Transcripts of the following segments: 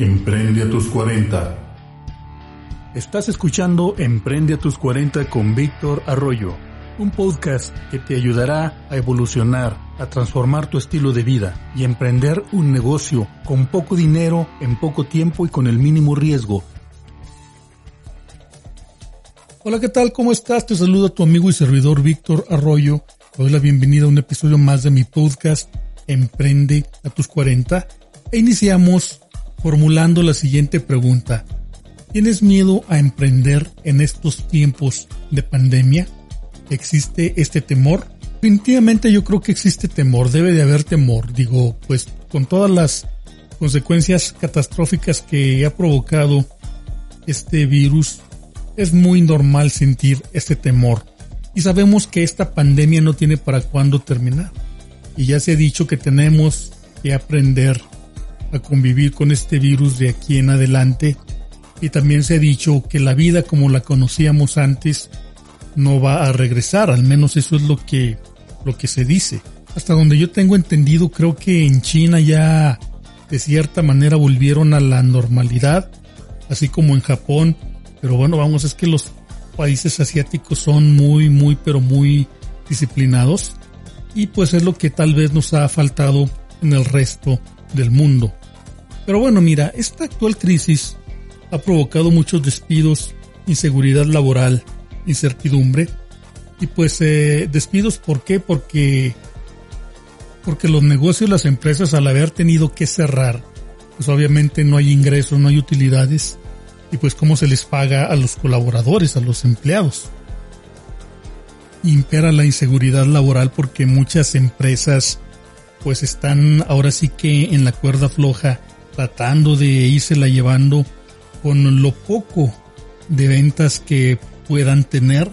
Emprende a tus 40. Estás escuchando Emprende a tus 40 con Víctor Arroyo, un podcast que te ayudará a evolucionar, a transformar tu estilo de vida y emprender un negocio con poco dinero, en poco tiempo y con el mínimo riesgo. Hola, ¿qué tal? ¿Cómo estás? Te saluda tu amigo y servidor Víctor Arroyo. Te doy la bienvenida a un episodio más de mi podcast Emprende a tus 40 e iniciamos formulando la siguiente pregunta. ¿Tienes miedo a emprender en estos tiempos de pandemia? ¿Existe este temor? Definitivamente yo creo que existe temor, debe de haber temor. Digo, pues con todas las consecuencias catastróficas que ha provocado este virus, es muy normal sentir este temor. Y sabemos que esta pandemia no tiene para cuándo terminar. Y ya se ha dicho que tenemos que aprender a convivir con este virus de aquí en adelante. Y también se ha dicho que la vida como la conocíamos antes no va a regresar, al menos eso es lo que, lo que se dice. Hasta donde yo tengo entendido, creo que en China ya de cierta manera volvieron a la normalidad, así como en Japón. Pero bueno, vamos, es que los países asiáticos son muy, muy, pero muy disciplinados. Y pues es lo que tal vez nos ha faltado en el resto del mundo. Pero bueno, mira, esta actual crisis ha provocado muchos despidos, inseguridad laboral, incertidumbre. Y pues eh, despidos, ¿por qué? Porque, porque los negocios, las empresas al haber tenido que cerrar, pues obviamente no hay ingresos, no hay utilidades. Y pues cómo se les paga a los colaboradores, a los empleados. Impera la inseguridad laboral porque muchas empresas pues están ahora sí que en la cuerda floja tratando de írsela llevando con lo poco de ventas que puedan tener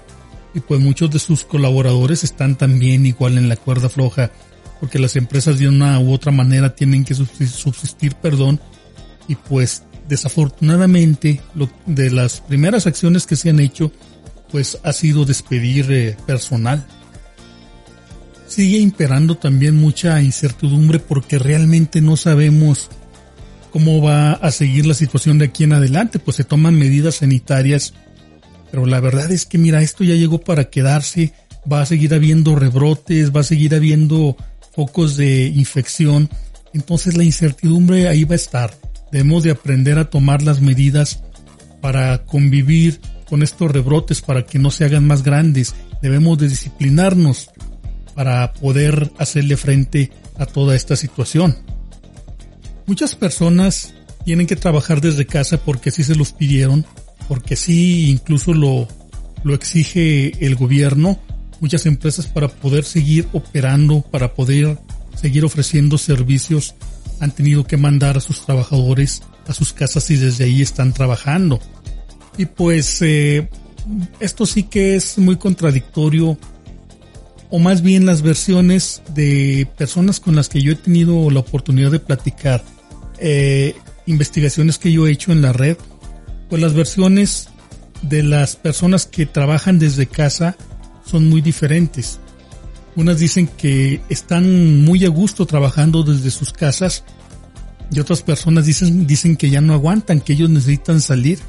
y pues muchos de sus colaboradores están también igual en la cuerda floja porque las empresas de una u otra manera tienen que subsistir, perdón, y pues desafortunadamente lo, de las primeras acciones que se han hecho pues ha sido despedir eh, personal. Sigue imperando también mucha incertidumbre porque realmente no sabemos cómo va a seguir la situación de aquí en adelante, pues se toman medidas sanitarias, pero la verdad es que mira, esto ya llegó para quedarse, va a seguir habiendo rebrotes, va a seguir habiendo focos de infección, entonces la incertidumbre ahí va a estar. Debemos de aprender a tomar las medidas para convivir con estos rebrotes para que no se hagan más grandes. Debemos de disciplinarnos para poder hacerle frente a toda esta situación. Muchas personas tienen que trabajar desde casa porque sí se los pidieron, porque sí incluso lo, lo exige el gobierno, muchas empresas para poder seguir operando, para poder seguir ofreciendo servicios, han tenido que mandar a sus trabajadores a sus casas y desde ahí están trabajando. Y pues eh, esto sí que es muy contradictorio, o más bien las versiones de personas con las que yo he tenido la oportunidad de platicar eh, investigaciones que yo he hecho en la red, pues las versiones de las personas que trabajan desde casa son muy diferentes. Unas dicen que están muy a gusto trabajando desde sus casas y otras personas dicen, dicen que ya no aguantan, que ellos necesitan salir.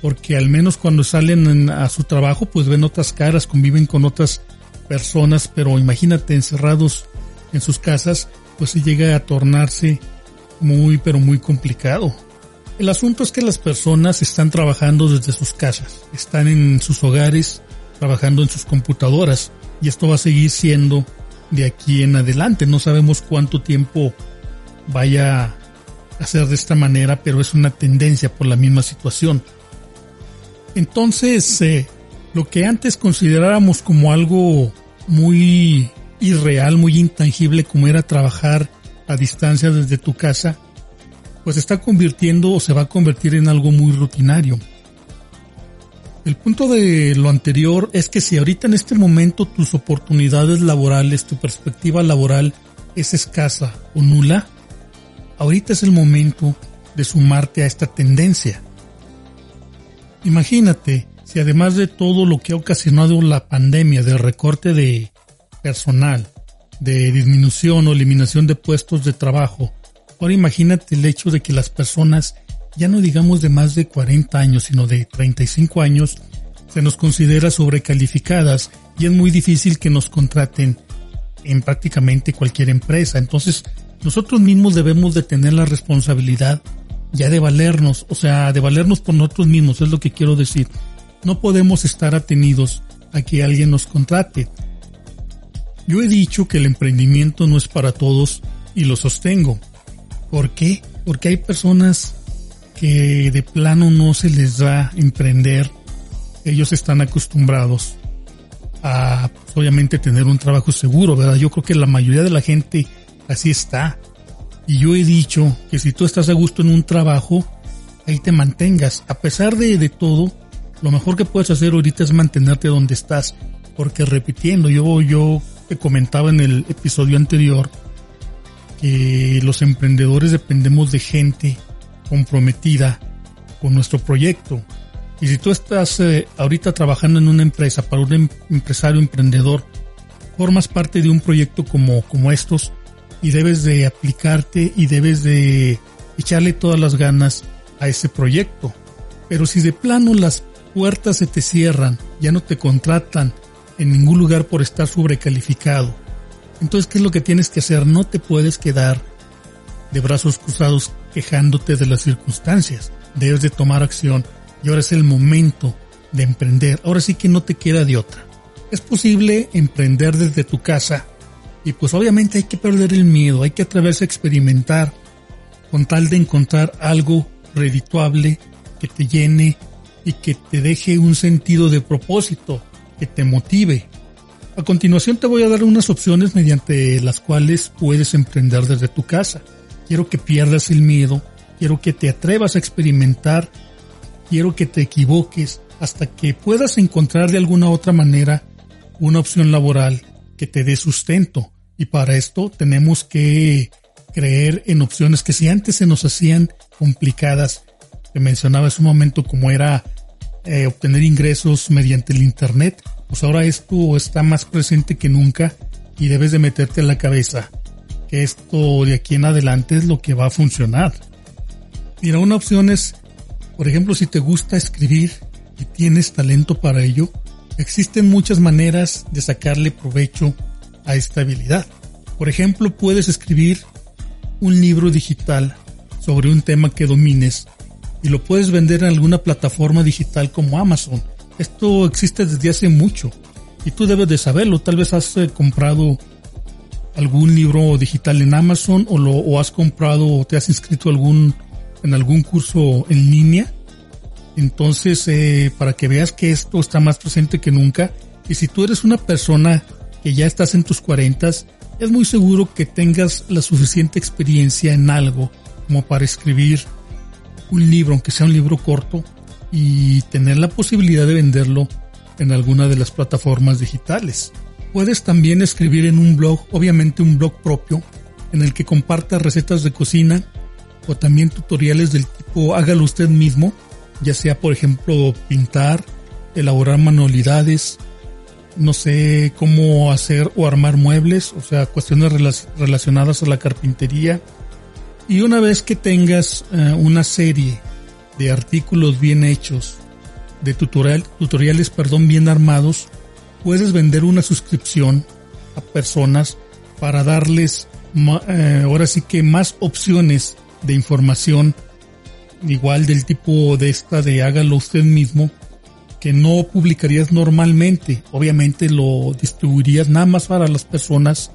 Porque al menos cuando salen a su trabajo pues ven otras caras, conviven con otras personas, pero imagínate encerrados en sus casas, pues se llega a tornarse muy pero muy complicado. El asunto es que las personas están trabajando desde sus casas, están en sus hogares, trabajando en sus computadoras y esto va a seguir siendo de aquí en adelante. No sabemos cuánto tiempo vaya a ser de esta manera, pero es una tendencia por la misma situación. Entonces, eh, lo que antes consideráramos como algo muy irreal, muy intangible como era trabajar a distancia desde tu casa, pues está convirtiendo o se va a convertir en algo muy rutinario. El punto de lo anterior es que si ahorita en este momento tus oportunidades laborales, tu perspectiva laboral es escasa o nula, ahorita es el momento de sumarte a esta tendencia. Imagínate si además de todo lo que ha ocasionado la pandemia del recorte de personal, de disminución o eliminación de puestos de trabajo, ahora imagínate el hecho de que las personas, ya no digamos de más de 40 años, sino de 35 años, se nos considera sobrecalificadas y es muy difícil que nos contraten en prácticamente cualquier empresa. Entonces, nosotros mismos debemos de tener la responsabilidad ya de valernos, o sea, de valernos por nosotros mismos, es lo que quiero decir. No podemos estar atenidos a que alguien nos contrate. Yo he dicho que el emprendimiento no es para todos y lo sostengo. ¿Por qué? Porque hay personas que de plano no se les da emprender. Ellos están acostumbrados a, obviamente, tener un trabajo seguro, ¿verdad? Yo creo que la mayoría de la gente así está. Y yo he dicho que si tú estás a gusto en un trabajo, ahí te mantengas. A pesar de, de todo, lo mejor que puedes hacer ahorita es mantenerte donde estás. Porque repitiendo, yo, yo te comentaba en el episodio anterior que los emprendedores dependemos de gente comprometida con nuestro proyecto. Y si tú estás eh, ahorita trabajando en una empresa para un em, empresario emprendedor, formas parte de un proyecto como, como estos y debes de aplicarte y debes de echarle todas las ganas a ese proyecto. Pero si de plano las puertas se te cierran, ya no te contratan en ningún lugar por estar sobrecalificado. Entonces, ¿qué es lo que tienes que hacer? No te puedes quedar de brazos cruzados quejándote de las circunstancias. Debes de tomar acción y ahora es el momento de emprender. Ahora sí que no te queda de otra. Es posible emprender desde tu casa y pues obviamente hay que perder el miedo, hay que atreverse a experimentar con tal de encontrar algo redituable que te llene y que te deje un sentido de propósito, que te motive. A continuación te voy a dar unas opciones mediante las cuales puedes emprender desde tu casa. Quiero que pierdas el miedo, quiero que te atrevas a experimentar, quiero que te equivoques hasta que puedas encontrar de alguna otra manera una opción laboral que te dé sustento. Y para esto tenemos que creer en opciones que si antes se nos hacían complicadas, que mencionaba hace un momento como era eh, obtener ingresos mediante el Internet, pues ahora esto está más presente que nunca y debes de meterte en la cabeza que esto de aquí en adelante es lo que va a funcionar. Mira, una opción es, por ejemplo, si te gusta escribir y tienes talento para ello, existen muchas maneras de sacarle provecho a esta habilidad. Por ejemplo, puedes escribir un libro digital sobre un tema que domines y lo puedes vender en alguna plataforma digital como Amazon. Esto existe desde hace mucho y tú debes de saberlo. Tal vez has eh, comprado algún libro digital en Amazon o, lo, has comprado o te has inscrito algún, en algún curso en línea. Entonces, eh, para que veas que esto está más presente que nunca, y si tú eres una persona que ya estás en tus cuarentas, es muy seguro que tengas la suficiente experiencia en algo como para escribir un libro, aunque sea un libro corto, y tener la posibilidad de venderlo en alguna de las plataformas digitales. Puedes también escribir en un blog, obviamente un blog propio, en el que compartas recetas de cocina o también tutoriales del tipo hágalo usted mismo, ya sea por ejemplo pintar, elaborar manualidades, no sé cómo hacer o armar muebles, o sea, cuestiones relacionadas a la carpintería, y una vez que tengas eh, una serie de artículos bien hechos, de tutorial, tutoriales perdón, bien armados, puedes vender una suscripción a personas para darles eh, ahora sí que más opciones de información igual del tipo de esta de hágalo usted mismo que no publicarías normalmente. Obviamente lo distribuirías nada más para las personas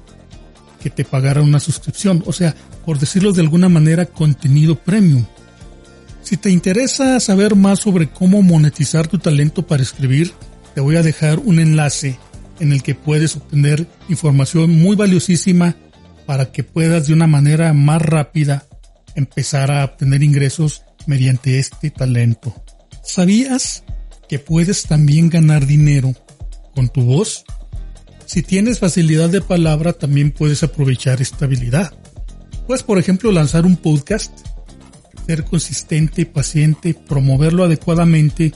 que te pagaran una suscripción. O sea por decirlo de alguna manera, contenido premium. Si te interesa saber más sobre cómo monetizar tu talento para escribir, te voy a dejar un enlace en el que puedes obtener información muy valiosísima para que puedas de una manera más rápida empezar a obtener ingresos mediante este talento. ¿Sabías que puedes también ganar dinero con tu voz? Si tienes facilidad de palabra, también puedes aprovechar esta habilidad. Puedes, por ejemplo, lanzar un podcast, ser consistente, paciente, promoverlo adecuadamente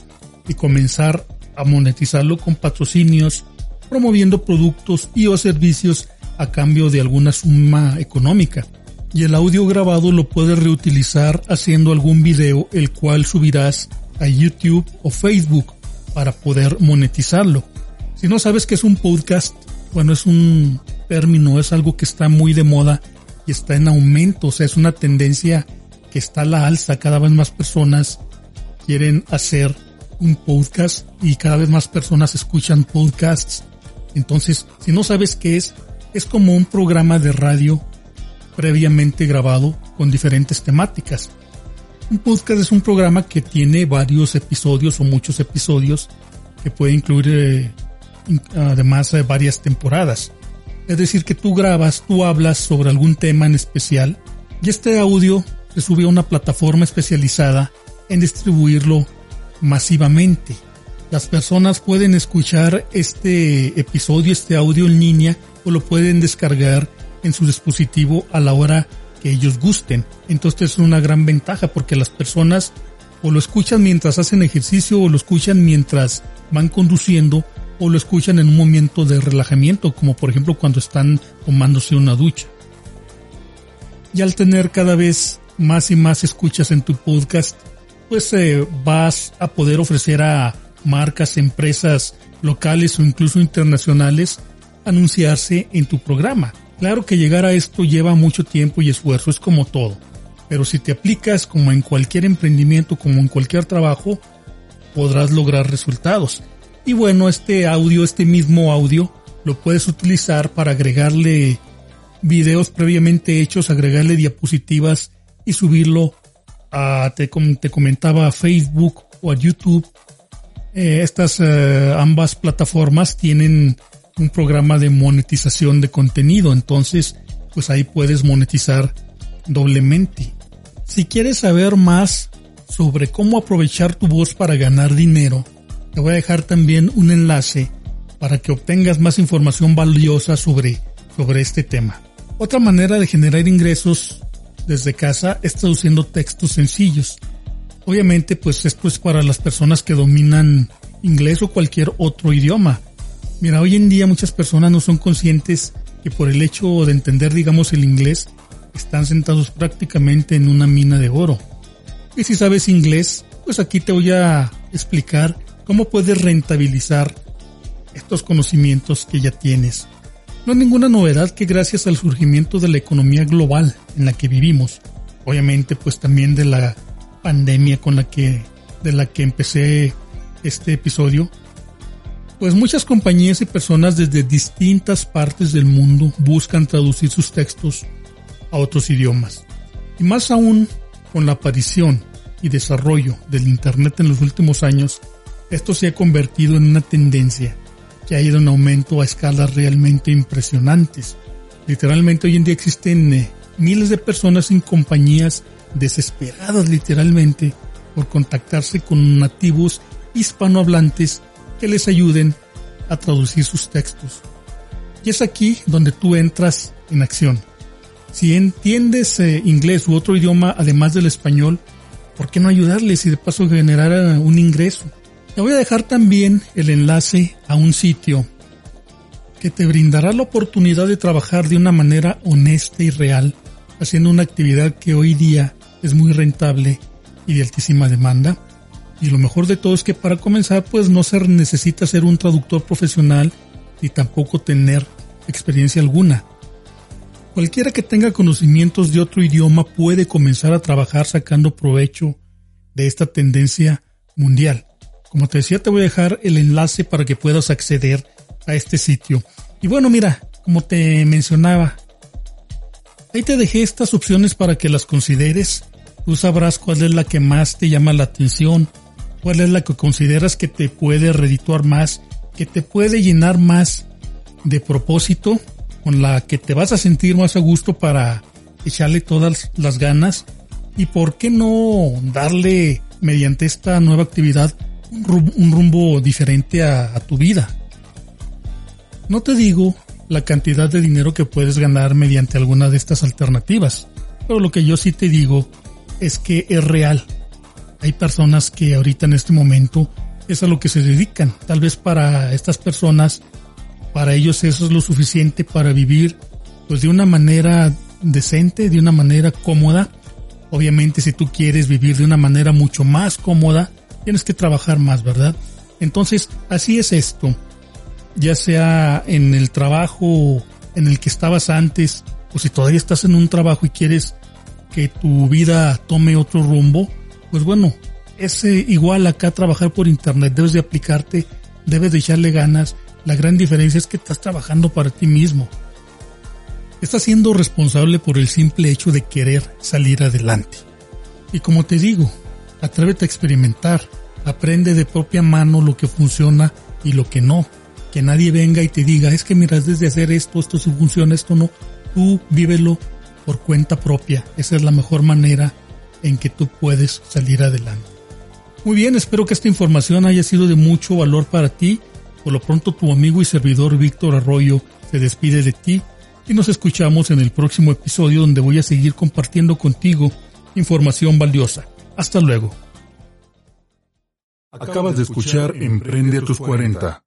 y comenzar a monetizarlo con patrocinios, promoviendo productos y o servicios a cambio de alguna suma económica. Y el audio grabado lo puedes reutilizar haciendo algún video el cual subirás a YouTube o Facebook para poder monetizarlo. Si no sabes qué es un podcast, bueno, es un término, es algo que está muy de moda está en aumento, o sea, es una tendencia que está a la alza, cada vez más personas quieren hacer un podcast y cada vez más personas escuchan podcasts. Entonces, si no sabes qué es, es como un programa de radio previamente grabado con diferentes temáticas. Un podcast es un programa que tiene varios episodios o muchos episodios que puede incluir eh, además eh, varias temporadas. Es decir, que tú grabas, tú hablas sobre algún tema en especial y este audio se sube a una plataforma especializada en distribuirlo masivamente. Las personas pueden escuchar este episodio, este audio en línea o lo pueden descargar en su dispositivo a la hora que ellos gusten. Entonces es una gran ventaja porque las personas o lo escuchan mientras hacen ejercicio o lo escuchan mientras van conduciendo o lo escuchan en un momento de relajamiento como por ejemplo cuando están tomándose una ducha. Y al tener cada vez más y más escuchas en tu podcast, pues eh, vas a poder ofrecer a marcas, empresas locales o incluso internacionales anunciarse en tu programa. Claro que llegar a esto lleva mucho tiempo y esfuerzo, es como todo. Pero si te aplicas como en cualquier emprendimiento, como en cualquier trabajo, podrás lograr resultados. Y bueno, este audio, este mismo audio, lo puedes utilizar para agregarle videos previamente hechos, agregarle diapositivas y subirlo a, te, te comentaba, a Facebook o a YouTube. Eh, estas eh, ambas plataformas tienen un programa de monetización de contenido, entonces pues ahí puedes monetizar doblemente. Si quieres saber más sobre cómo aprovechar tu voz para ganar dinero, te voy a dejar también un enlace para que obtengas más información valiosa sobre, sobre este tema. Otra manera de generar ingresos desde casa es traduciendo textos sencillos. Obviamente, pues esto es para las personas que dominan inglés o cualquier otro idioma. Mira, hoy en día muchas personas no son conscientes que por el hecho de entender, digamos, el inglés, están sentados prácticamente en una mina de oro. Y si sabes inglés, pues aquí te voy a explicar cómo puedes rentabilizar estos conocimientos que ya tienes. No es ninguna novedad que gracias al surgimiento de la economía global en la que vivimos, obviamente pues también de la pandemia con la que de la que empecé este episodio, pues muchas compañías y personas desde distintas partes del mundo buscan traducir sus textos a otros idiomas. Y más aún con la aparición y desarrollo del Internet en los últimos años, esto se ha convertido en una tendencia que ha ido en aumento a escalas realmente impresionantes. Literalmente hoy en día existen eh, miles de personas en compañías desesperadas literalmente por contactarse con nativos hispanohablantes que les ayuden a traducir sus textos. Y es aquí donde tú entras en acción. Si entiendes eh, inglés u otro idioma además del español, ¿por qué no ayudarles y de paso generar eh, un ingreso? Te voy a dejar también el enlace a un sitio que te brindará la oportunidad de trabajar de una manera honesta y real, haciendo una actividad que hoy día es muy rentable y de altísima demanda. Y lo mejor de todo es que para comenzar pues no se necesita ser un traductor profesional ni tampoco tener experiencia alguna. Cualquiera que tenga conocimientos de otro idioma puede comenzar a trabajar sacando provecho de esta tendencia mundial. Como te decía, te voy a dejar el enlace para que puedas acceder a este sitio. Y bueno, mira, como te mencionaba, ahí te dejé estas opciones para que las consideres. Tú sabrás cuál es la que más te llama la atención, cuál es la que consideras que te puede redituar más, que te puede llenar más de propósito con la que te vas a sentir más a gusto para echarle todas las ganas y por qué no darle mediante esta nueva actividad un rumbo, diferente a, a tu vida. No te digo la cantidad de dinero que puedes ganar mediante alguna de estas alternativas, pero lo que yo sí te digo es que es real. Hay personas que ahorita en este momento es a lo que se dedican. Tal vez para estas personas, para ellos eso es lo suficiente para vivir pues de una manera decente, de una manera cómoda. Obviamente si tú quieres vivir de una manera mucho más cómoda, tienes que trabajar más, ¿verdad? Entonces, así es esto. Ya sea en el trabajo en el que estabas antes, o si todavía estás en un trabajo y quieres que tu vida tome otro rumbo, pues bueno, es eh, igual acá trabajar por internet, debes de aplicarte, debes de echarle ganas. La gran diferencia es que estás trabajando para ti mismo. Estás siendo responsable por el simple hecho de querer salir adelante. Y como te digo, atrévete a experimentar, aprende de propia mano lo que funciona y lo que no. Que nadie venga y te diga, es que miras desde hacer esto, esto sí funciona, esto no. Tú vívelo por cuenta propia. Esa es la mejor manera en que tú puedes salir adelante. Muy bien, espero que esta información haya sido de mucho valor para ti. Por lo pronto tu amigo y servidor Víctor Arroyo se despide de ti y nos escuchamos en el próximo episodio donde voy a seguir compartiendo contigo información valiosa. Hasta luego. Acabas de escuchar Emprende a tus 40-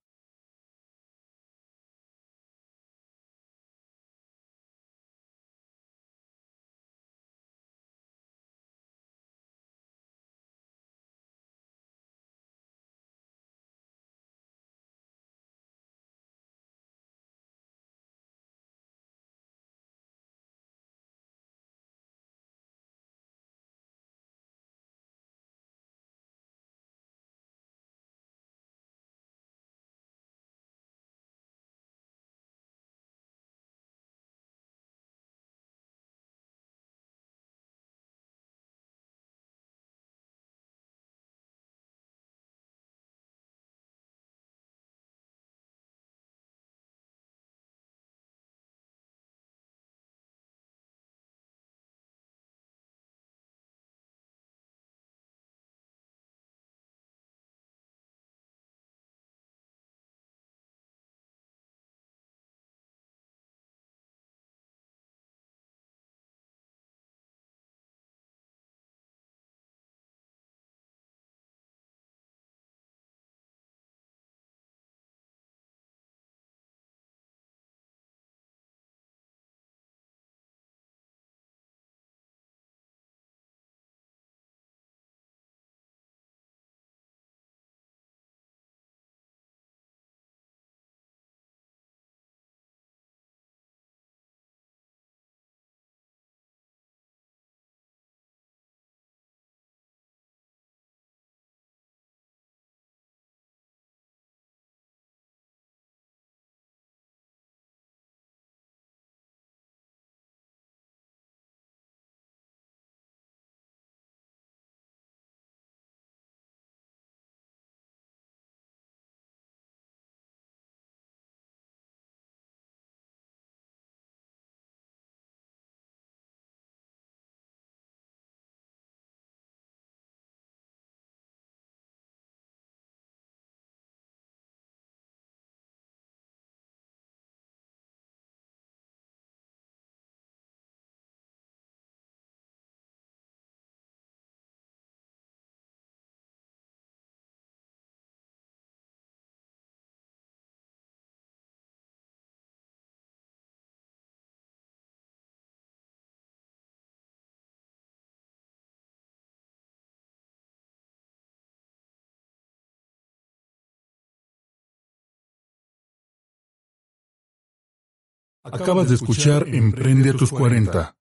Acabas de escuchar Emprende a tus 40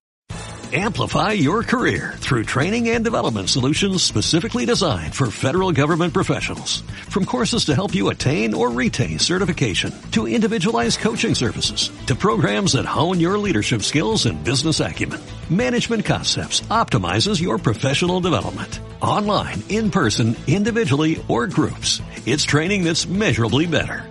Amplify your career through training and development solutions specifically designed for federal government professionals. From courses to help you attain or retain certification, to individualized coaching services, to programs that hone your leadership skills and business acumen, Management Concepts optimizes your professional development. Online, in person, individually, or groups. It's training that's measurably better.